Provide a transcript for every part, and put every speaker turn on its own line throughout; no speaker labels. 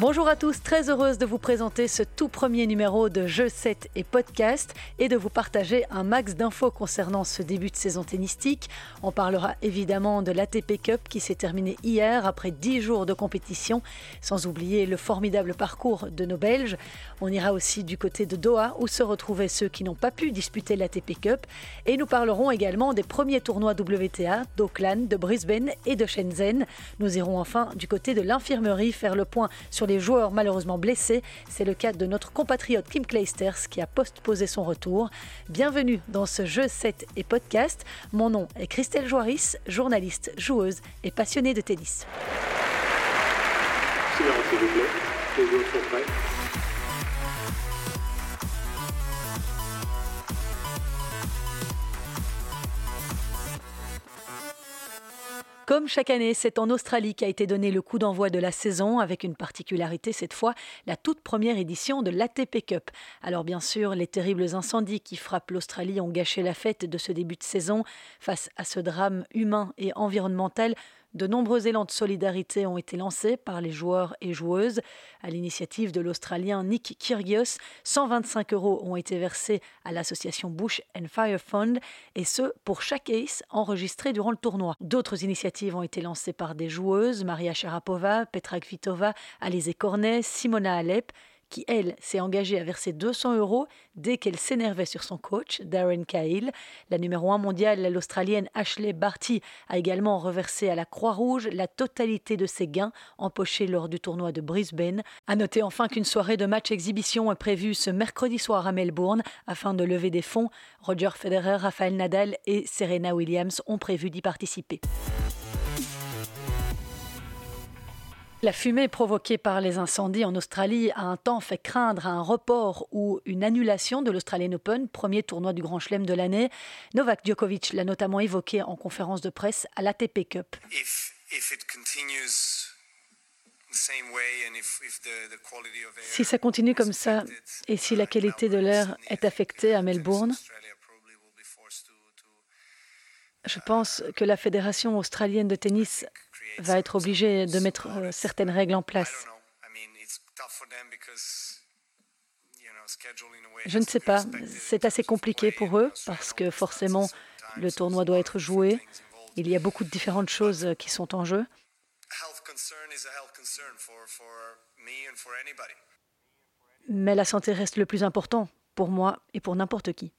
Bonjour à tous, très heureuse de vous présenter ce tout premier numéro de Jeux 7 et podcast et de vous partager un max d'infos concernant ce début de saison tennistique. On parlera évidemment de l'ATP Cup qui s'est terminé hier après 10 jours de compétition, sans oublier le formidable parcours de nos Belges. On ira aussi du côté de Doha où se retrouvaient ceux qui n'ont pas pu disputer l'ATP Cup et nous parlerons également des premiers tournois WTA d'Auckland, de Brisbane et de Shenzhen. Nous irons enfin du côté de l'infirmerie faire le point sur les joueurs malheureusement blessés. C'est le cas de notre compatriote Kim Kleisters qui a postposé son retour. Bienvenue dans ce jeu 7 et podcast. Mon nom est Christelle Joaris, journaliste, joueuse et passionnée de tennis. Comme chaque année, c'est en Australie qu'a été donné le coup d'envoi de la saison, avec une particularité cette fois, la toute première édition de l'ATP Cup. Alors bien sûr, les terribles incendies qui frappent l'Australie ont gâché la fête de ce début de saison. Face à ce drame humain et environnemental, de nombreux élans de solidarité ont été lancés par les joueurs et joueuses. À l'initiative de l'Australien Nick Kyrgios, 125 euros ont été versés à l'association Bush and Fire Fund, et ce, pour chaque ace enregistré durant le tournoi. D'autres initiatives ont été lancées par des joueuses, Maria Sharapova, Petra Kvitova, Alizé Cornet, Simona Alep, qui, elle, s'est engagée à verser 200 euros dès qu'elle s'énervait sur son coach, Darren Cahill. La numéro 1 mondiale, l'Australienne Ashley Barty, a également reversé à la Croix-Rouge la totalité de ses gains empochés lors du tournoi de Brisbane. À noter enfin qu'une soirée de match exhibition est prévue ce mercredi soir à Melbourne afin de lever des fonds. Roger Federer, Rafael Nadal et Serena Williams ont prévu d'y participer. La fumée provoquée par les incendies en Australie a un temps fait craindre un report ou une annulation de l'Australian Open, premier tournoi du Grand Chelem de l'année. Novak Djokovic l'a notamment évoqué en conférence de presse à l'ATP Cup. Si ça continue comme ça et si la qualité de l'air est affectée à Melbourne, je pense que la Fédération australienne de tennis va être obligé de mettre euh, certaines règles en place. Je ne sais pas, c'est assez compliqué pour eux parce que forcément le tournoi doit être joué. Il y a beaucoup de différentes choses qui sont en jeu. Mais la santé reste le plus important pour moi et pour n'importe qui.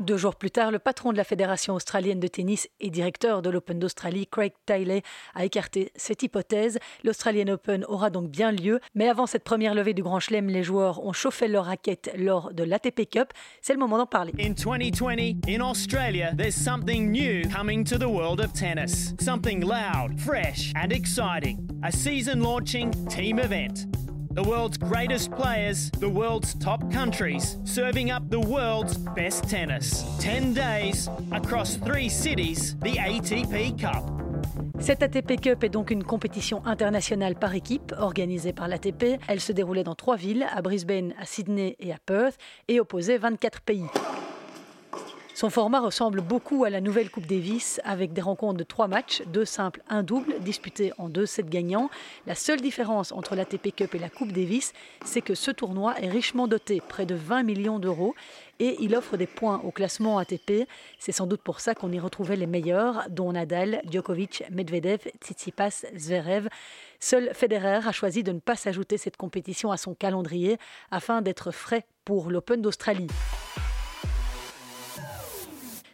Deux jours plus tard, le patron de la Fédération australienne de tennis et directeur de l'Open d'Australie, Craig Tiley, a écarté cette hypothèse. L'Australian Open aura donc bien lieu, mais avant cette première levée du Grand Chelem, les joueurs ont chauffé leur raquette lors de l'ATP Cup. C'est le moment d'en parler. In 2020, in Australia, there's something new coming to the world of tennis. Something loud, fresh and exciting. A season launching team event. The world's greatest players, the world's top countries, serving up the world's best tennis. 10 days across three cities, the ATP Cup. Cette ATP Cup est donc une compétition internationale par équipe organisée par l'ATP. Elle se déroulait dans trois villes, à Brisbane, à Sydney et à Perth, et opposait 24 pays. Son format ressemble beaucoup à la nouvelle Coupe Davis avec des rencontres de trois matchs, deux simples, un double, disputés en deux sets gagnants. La seule différence entre l'ATP Cup et la Coupe Davis, c'est que ce tournoi est richement doté, près de 20 millions d'euros, et il offre des points au classement ATP. C'est sans doute pour ça qu'on y retrouvait les meilleurs, dont Nadal, Djokovic, Medvedev, Tsitsipas, Zverev. Seul Federer a choisi de ne pas s'ajouter cette compétition à son calendrier afin d'être frais pour l'Open d'Australie.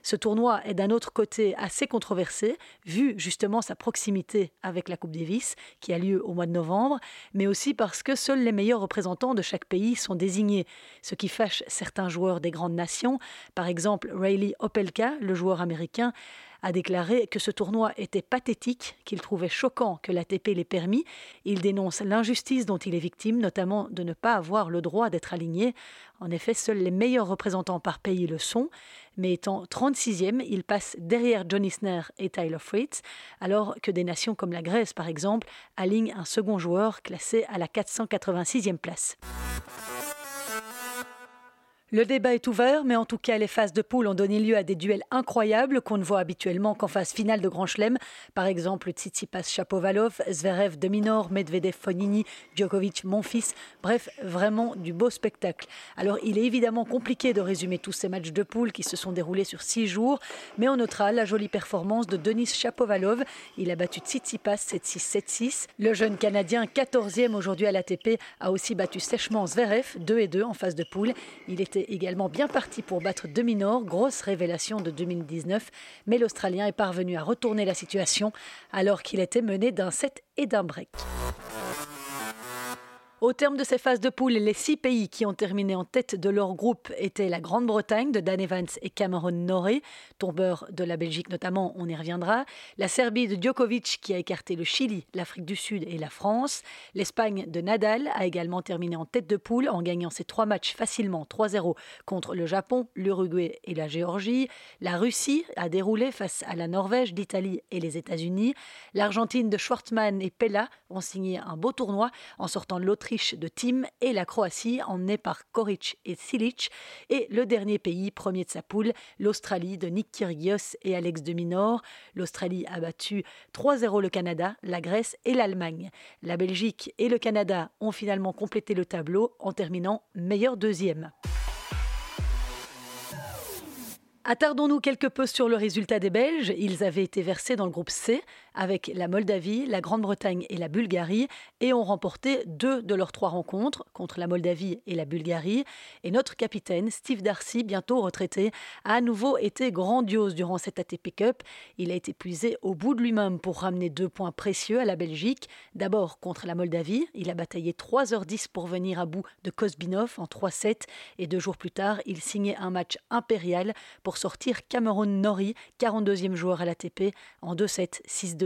Ce tournoi est d'un autre côté assez controversé, vu justement sa proximité avec la Coupe Davis, qui a lieu au mois de novembre, mais aussi parce que seuls les meilleurs représentants de chaque pays sont désignés, ce qui fâche certains joueurs des grandes nations. Par exemple, Rayleigh Opelka, le joueur américain, a déclaré que ce tournoi était pathétique, qu'il trouvait choquant que l'ATP l'ait permis. Il dénonce l'injustice dont il est victime, notamment de ne pas avoir le droit d'être aligné. En effet, seuls les meilleurs représentants par pays le sont, mais étant 36e, il passe derrière John Isner et Tyler Fritz, alors que des nations comme la Grèce, par exemple, alignent un second joueur classé à la 486e place. Le débat est ouvert, mais en tout cas, les phases de poule ont donné lieu à des duels incroyables qu'on ne voit habituellement qu'en phase finale de Grand Chelem. Par exemple, Tsitsipas Chapovalov, Zverev Dominor, Medvedev Fonini, Djokovic Monfils. Bref, vraiment du beau spectacle. Alors, il est évidemment compliqué de résumer tous ces matchs de poule qui se sont déroulés sur six jours, mais on notera la jolie performance de Denis Chapovalov. Il a battu Tsitsipas 7-6, 7-6. Le jeune Canadien, 14e aujourd'hui à l'ATP, a aussi battu sèchement Zverev 2 et 2 en phase de poule. Il également bien parti pour battre Dominor, grosse révélation de 2019, mais l'Australien est parvenu à retourner la situation alors qu'il était mené d'un set et d'un break. Au terme de ces phases de poule, les six pays qui ont terminé en tête de leur groupe étaient la Grande-Bretagne de Dan Evans et Cameron Norrie, tombeur de la Belgique notamment, on y reviendra, la Serbie de Djokovic qui a écarté le Chili, l'Afrique du Sud et la France, l'Espagne de Nadal a également terminé en tête de poule en gagnant ses trois matchs facilement 3-0 contre le Japon, l'Uruguay et la Géorgie, la Russie a déroulé face à la Norvège, l'Italie et les États-Unis, l'Argentine de Schwartzmann et Pella ont signé un beau tournoi en sortant de Tim et la Croatie, emmenée par Koric et Silic, et le dernier pays, premier de sa poule, l'Australie de Nick Kyrgios et Alex de Minor. L'Australie a battu 3-0 le Canada, la Grèce et l'Allemagne. La Belgique et le Canada ont finalement complété le tableau en terminant meilleur deuxième. Attardons-nous quelque peu sur le résultat des Belges. Ils avaient été versés dans le groupe C avec la Moldavie, la Grande-Bretagne et la Bulgarie et ont remporté deux de leurs trois rencontres contre la Moldavie et la Bulgarie. Et notre capitaine, Steve Darcy, bientôt retraité, a à nouveau été grandiose durant cette ATP Cup. Il a été puisé au bout de lui-même pour ramener deux points précieux à la Belgique. D'abord contre la Moldavie, il a bataillé 3h10 pour venir à bout de Kozbinov en 3-7 et deux jours plus tard, il signait un match impérial pour sortir Cameron Norrie, 42e joueur à l'ATP, en 2-7, 6-2,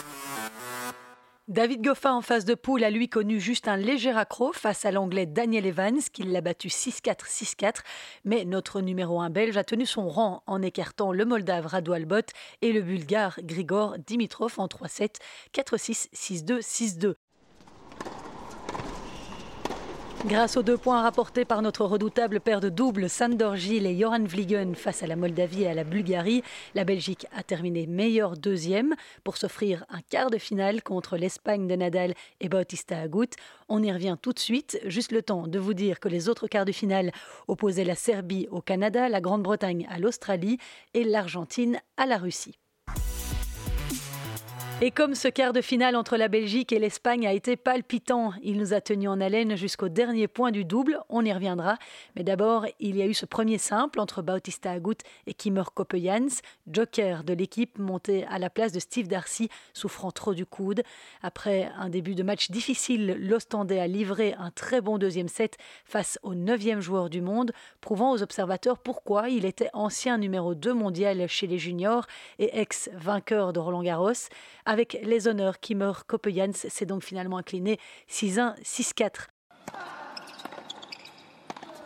David Goffin en phase de poule a lui connu juste un léger accro face à l'anglais Daniel Evans qui l'a battu 6-4, 6-4. Mais notre numéro 1 belge a tenu son rang en écartant le moldave Radu Albot et le bulgare Grigor Dimitrov en 3-7, 4-6, 6-2, 6-2. Grâce aux deux points rapportés par notre redoutable paire de doubles Sandor Gilles et Joran Vliegen face à la Moldavie et à la Bulgarie, la Belgique a terminé meilleure deuxième pour s'offrir un quart de finale contre l'Espagne de Nadal et Bautista Agut. On y revient tout de suite, juste le temps de vous dire que les autres quarts de finale opposaient la Serbie au Canada, la Grande-Bretagne à l'Australie et l'Argentine à la Russie. Et comme ce quart de finale entre la Belgique et l'Espagne a été palpitant, il nous a tenus en haleine jusqu'au dernier point du double, on y reviendra. Mais d'abord, il y a eu ce premier simple entre Bautista Agut et Kimmer Koppejans, joker de l'équipe monté à la place de Steve Darcy, souffrant trop du coude. Après un début de match difficile, l'Ostendais a livré un très bon deuxième set face au neuvième joueur du monde, prouvant aux observateurs pourquoi il était ancien numéro 2 mondial chez les juniors et ex-vainqueur de Roland Garros. Avec les honneurs, Kimmer Koppejans s'est donc finalement incliné 6-1, 6-4.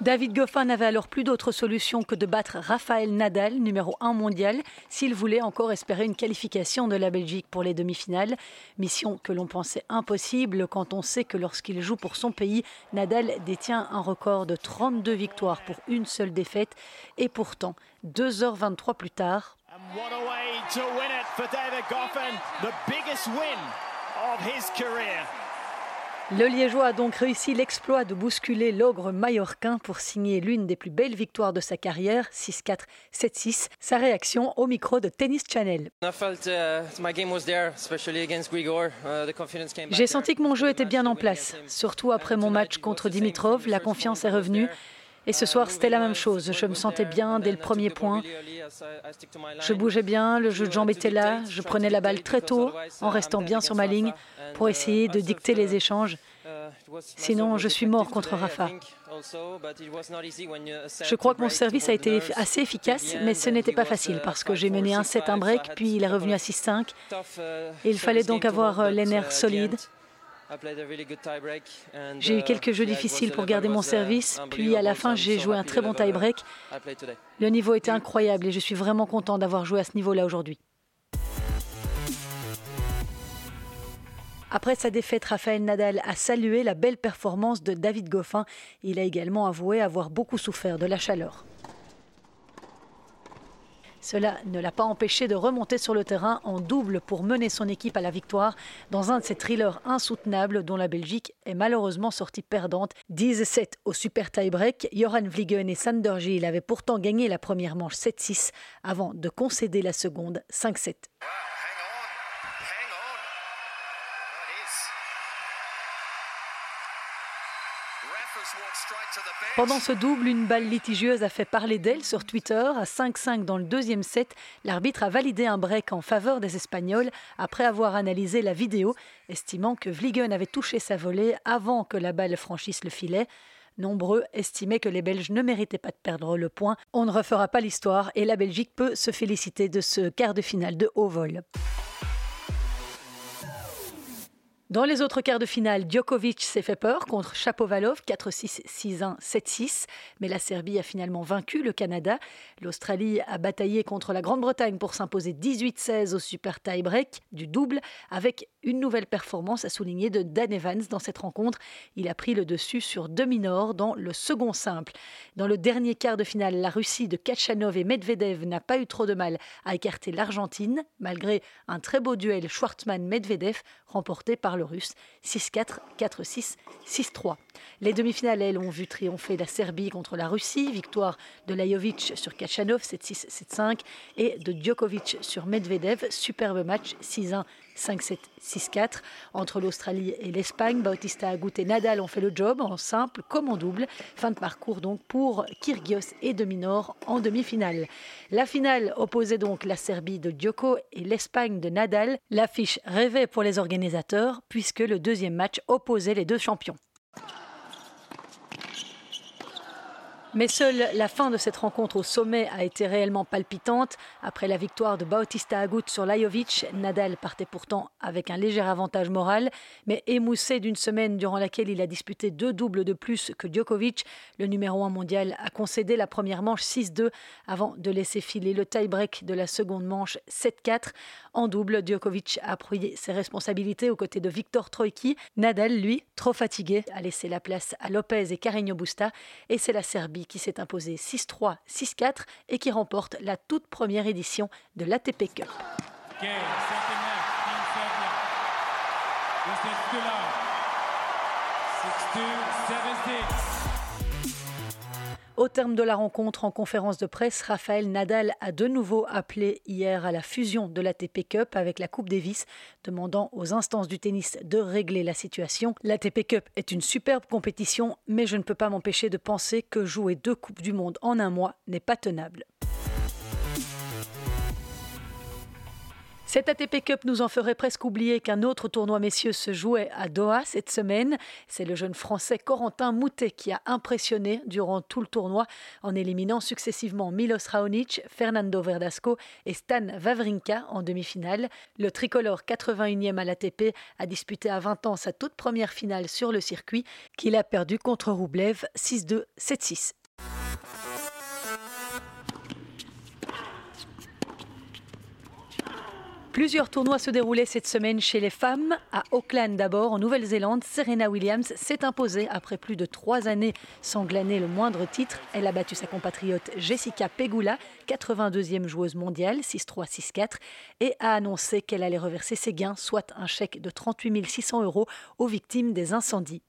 David Goffin n'avait alors plus d'autre solution que de battre Rafael Nadal, numéro 1 mondial, s'il voulait encore espérer une qualification de la Belgique pour les demi-finales. Mission que l'on pensait impossible quand on sait que lorsqu'il joue pour son pays, Nadal détient un record de 32 victoires pour une seule défaite. Et pourtant, 2h23 plus tard, le Liégeois a donc réussi l'exploit de bousculer l'ogre mallorquin pour signer l'une des plus belles victoires de sa carrière, 6-4, 7-6. Sa réaction au micro de Tennis Channel. Uh, uh, J'ai senti que mon jeu était bien en place, surtout après mon match contre Dimitrov, la confiance est revenue. Et ce soir, c'était la même chose. Je me sentais bien dès le premier point. Je bougeais bien, le jeu de jambes était là. Je prenais la balle très tôt, en restant bien sur ma ligne, pour essayer de dicter les échanges. Sinon, je suis mort contre Rafa. Je crois que mon service a été assez efficace, mais ce n'était pas facile parce que j'ai mené un 7 un break, puis il est revenu à 6-5. Il fallait donc avoir les nerfs solides. J'ai eu quelques jeux difficiles pour garder mon service, puis à la fin j'ai joué un très bon tie-break. Le niveau était incroyable et je suis vraiment content d'avoir joué à ce niveau-là aujourd'hui. Après sa défaite, Rafael Nadal a salué la belle performance de David Goffin. Il a également avoué avoir beaucoup souffert de la chaleur. Cela ne l'a pas empêché de remonter sur le terrain en double pour mener son équipe à la victoire dans un de ces thrillers insoutenables dont la Belgique est malheureusement sortie perdante. 10-7 au super tie-break. Joran Vliegen et Sander Gilles avaient pourtant gagné la première manche 7-6 avant de concéder la seconde 5-7. Pendant ce double, une balle litigieuse a fait parler d'elle sur Twitter. À 5-5 dans le deuxième set, l'arbitre a validé un break en faveur des Espagnols après avoir analysé la vidéo, estimant que Vliegen avait touché sa volée avant que la balle franchisse le filet. Nombreux estimaient que les Belges ne méritaient pas de perdre le point. On ne refera pas l'histoire et la Belgique peut se féliciter de ce quart de finale de haut vol. Dans les autres quarts de finale, Djokovic s'est fait peur contre Chapovalov 4-6, 6-1, 7-6, mais la Serbie a finalement vaincu le Canada. L'Australie a bataillé contre la Grande-Bretagne pour s'imposer 18-16 au super tie-break du double, avec une nouvelle performance à souligner de Dan Evans dans cette rencontre. Il a pris le dessus sur demi-nord dans le second simple. Dans le dernier quart de finale, la Russie de Kachanov et Medvedev n'a pas eu trop de mal à écarter l'Argentine, malgré un très beau duel Schwartzmann-Medvedev remporté par le russe 6-4, 4-6, 6-3. Les demi-finales, elles, ont vu triompher la Serbie contre la Russie, victoire de Lajovic sur Kachanov 7-6, 7-5 et de Djokovic sur Medvedev, superbe match 6-1, 5-7, 6-4. Entre l'Australie et l'Espagne, Bautista Agut et Nadal ont fait le job en simple comme en double. Fin de parcours donc pour Kyrgios et Dominor en demi-finale. La finale opposait donc la Serbie de Djoko et l'Espagne de Nadal. L'affiche rêvait pour les organisateurs puisque le deuxième match opposait les deux champions. Mais seule la fin de cette rencontre au sommet a été réellement palpitante. Après la victoire de Bautista Agut sur Lajovic, Nadal partait pourtant avec un léger avantage moral, mais émoussé d'une semaine durant laquelle il a disputé deux doubles de plus que Djokovic, le numéro 1 mondial a concédé la première manche 6-2 avant de laisser filer le tie-break de la seconde manche 7-4. En double, Djokovic a pris ses responsabilités aux côtés de Victor Troicki. Nadal, lui, trop fatigué, a laissé la place à Lopez et Carreño Busta, et c'est la Serbie qui s'est imposé 6-3, 6-4 et qui remporte la toute première édition de l'ATP Cup. Au terme de la rencontre en conférence de presse, Raphaël Nadal a de nouveau appelé hier à la fusion de l'ATP Cup avec la Coupe Davis, demandant aux instances du tennis de régler la situation. L'ATP Cup est une superbe compétition, mais je ne peux pas m'empêcher de penser que jouer deux Coupes du Monde en un mois n'est pas tenable. Cette ATP Cup nous en ferait presque oublier qu'un autre tournoi messieurs se jouait à Doha cette semaine. C'est le jeune français Corentin Moutet qui a impressionné durant tout le tournoi en éliminant successivement Milos Raonic, Fernando Verdasco et Stan Wawrinka en demi-finale. Le tricolore 81e à l'ATP a disputé à 20 ans sa toute première finale sur le circuit qu'il a perdu contre Roublev 6-2, 7-6. Plusieurs tournois se déroulaient cette semaine chez les femmes. À Auckland d'abord, en Nouvelle-Zélande, Serena Williams s'est imposée après plus de trois années sans glaner le moindre titre. Elle a battu sa compatriote Jessica Pegula, 82e joueuse mondiale, 6-3, 6-4, et a annoncé qu'elle allait reverser ses gains, soit un chèque de 38 600 euros aux victimes des incendies.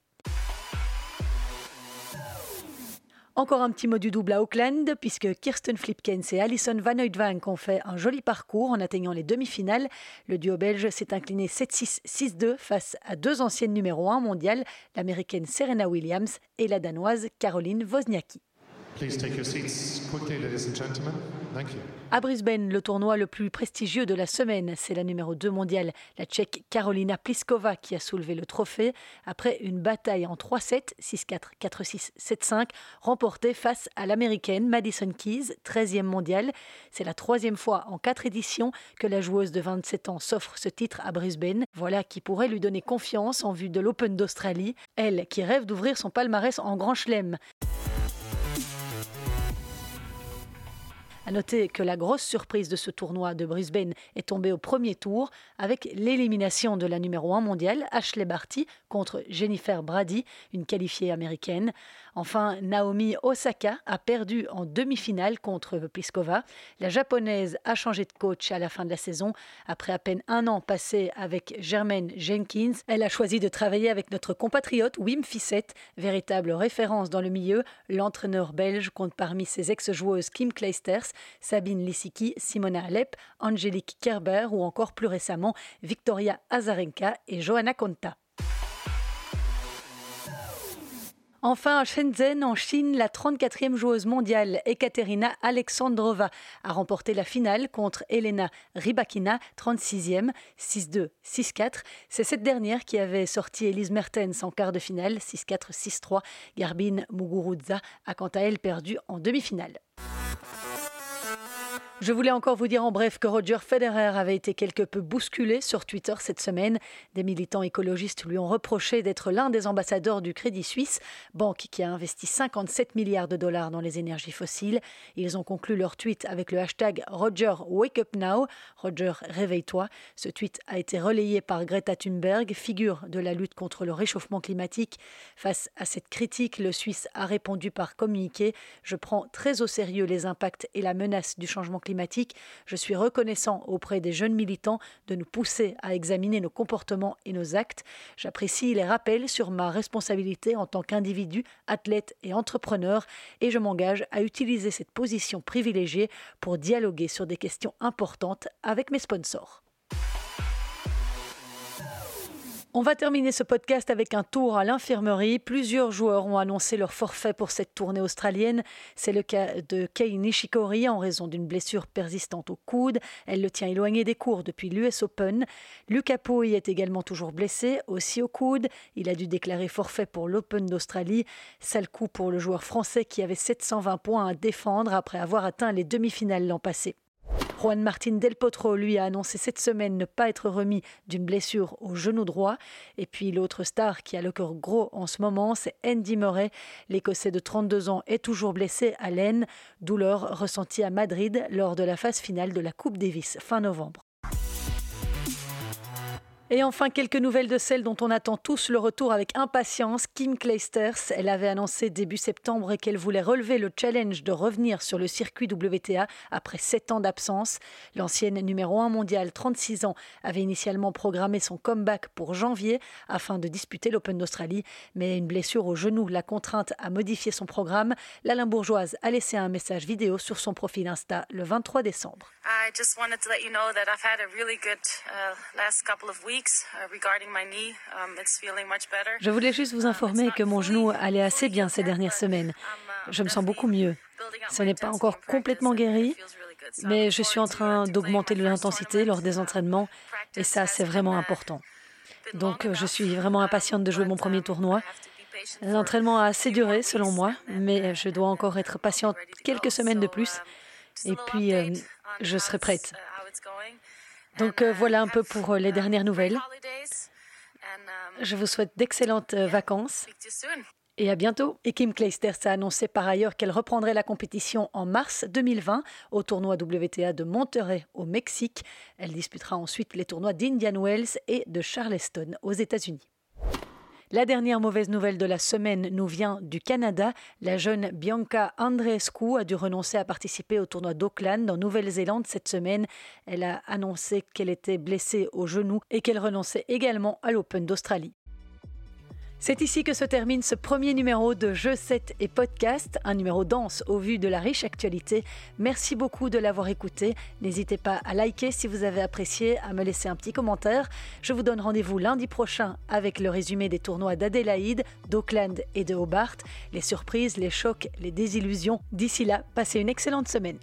Encore un petit mot du double à Auckland, puisque Kirsten Flipkens et Alison Van Oudvank ont fait un joli parcours en atteignant les demi-finales. Le duo belge s'est incliné 7-6, 6-2 face à deux anciennes numéro 1 mondiales, l'américaine Serena Williams et la danoise Caroline Wozniacki. À Brisbane, le tournoi le plus prestigieux de la semaine, c'est la numéro 2 mondiale, la Tchèque Karolina Pliskova qui a soulevé le trophée après une bataille en 3-7, 6-4, 4-6, 7-5, remportée face à l'américaine Madison Keys, 13e mondiale. C'est la troisième fois en quatre éditions que la joueuse de 27 ans s'offre ce titre à Brisbane. Voilà qui pourrait lui donner confiance en vue de l'Open d'Australie, elle qui rêve d'ouvrir son palmarès en Grand Chelem. À noter que la grosse surprise de ce tournoi de Brisbane est tombée au premier tour avec l'élimination de la numéro 1 mondiale, Ashley Barty, contre Jennifer Brady, une qualifiée américaine. Enfin, Naomi Osaka a perdu en demi-finale contre Pliskova. La japonaise a changé de coach à la fin de la saison. Après à peine un an passé avec Germaine Jenkins, elle a choisi de travailler avec notre compatriote Wim Fissette, véritable référence dans le milieu. L'entraîneur belge compte parmi ses ex-joueuses Kim Kleisters, Sabine Lissiki, Simona Alep, Angélique Kerber ou encore plus récemment Victoria Azarenka et Johanna Konta. Enfin, à Shenzhen, en Chine, la 34e joueuse mondiale, Ekaterina Alexandrova, a remporté la finale contre Elena Rybakina, 36e, 6-2, 6-4. C'est cette dernière qui avait sorti Elise Mertens en quart de finale, 6-4, 6-3. Garbine Muguruza a quant à elle perdu en demi-finale. Je voulais encore vous dire en bref que Roger Federer avait été quelque peu bousculé sur Twitter cette semaine. Des militants écologistes lui ont reproché d'être l'un des ambassadeurs du Crédit Suisse, banque qui a investi 57 milliards de dollars dans les énergies fossiles. Ils ont conclu leur tweet avec le hashtag Roger Wake Up Now. Roger, réveille-toi. Ce tweet a été relayé par Greta Thunberg, figure de la lutte contre le réchauffement climatique. Face à cette critique, le Suisse a répondu par communiqué Je prends très au sérieux les impacts et la menace du changement climatique je suis reconnaissant auprès des jeunes militants de nous pousser à examiner nos comportements et nos actes. J'apprécie les rappels sur ma responsabilité en tant qu'individu, athlète et entrepreneur et je m'engage à utiliser cette position privilégiée pour dialoguer sur des questions importantes avec mes sponsors. On va terminer ce podcast avec un tour à l'infirmerie. Plusieurs joueurs ont annoncé leur forfait pour cette tournée australienne. C'est le cas de Kei Nishikori en raison d'une blessure persistante au coude. Elle le tient éloigné des cours depuis l'US Open. Lucas Pouille est également toujours blessé, aussi au coude. Il a dû déclarer forfait pour l'Open d'Australie. Sale coup pour le joueur français qui avait 720 points à défendre après avoir atteint les demi-finales l'an passé. Juan Martin Del Potro, lui, a annoncé cette semaine ne pas être remis d'une blessure au genou droit. Et puis l'autre star qui a le cœur gros en ce moment, c'est Andy Murray. L'Écossais de 32 ans est toujours blessé à l'aine, douleur ressentie à Madrid lors de la phase finale de la Coupe Davis fin novembre. Et enfin, quelques nouvelles de celle dont on attend tous le retour avec impatience, Kim Clijsters. Elle avait annoncé début septembre qu'elle voulait relever le challenge de revenir sur le circuit WTA après sept ans d'absence. L'ancienne numéro 1 mondiale, 36 ans, avait initialement programmé son comeback pour janvier afin de disputer l'Open d'Australie, mais une blessure au genou l'a contrainte à modifier son programme. La Limbourgeoise a laissé un message vidéo sur son profil Insta le 23 décembre. Je voulais juste vous um, informer que mon genou allait assez bien ces dernières semaines. Um, je me sens beaucoup mieux. Ce n'est pas encore complètement guéri, mais je suis en train d'augmenter l'intensité lors des entraînements et ça, c'est vraiment important. Donc, je suis vraiment impatiente de jouer mon premier um, tournoi. L'entraînement a assez duré, selon moi, mais je dois encore être patiente quelques semaines de plus. Et puis, euh, je serai prête. Donc euh, voilà un peu pour euh, les dernières nouvelles. Je vous souhaite d'excellentes euh, vacances et à bientôt. Et Kim Clijsters a annoncé par ailleurs qu'elle reprendrait la compétition en mars 2020 au tournoi WTA de Monterrey au Mexique. Elle disputera ensuite les tournois d'Indian Wells et de Charleston aux États-Unis. La dernière mauvaise nouvelle de la semaine nous vient du Canada. La jeune Bianca Andreescu a dû renoncer à participer au tournoi d'Auckland en Nouvelle-Zélande cette semaine. Elle a annoncé qu'elle était blessée au genou et qu'elle renonçait également à l'Open d'Australie. C'est ici que se termine ce premier numéro de Jeux 7 et podcast, un numéro dense au vu de la riche actualité. Merci beaucoup de l'avoir écouté. N'hésitez pas à liker si vous avez apprécié, à me laisser un petit commentaire. Je vous donne rendez-vous lundi prochain avec le résumé des tournois d'Adélaïde, d'Auckland et de Hobart, les surprises, les chocs, les désillusions. D'ici là, passez une excellente semaine.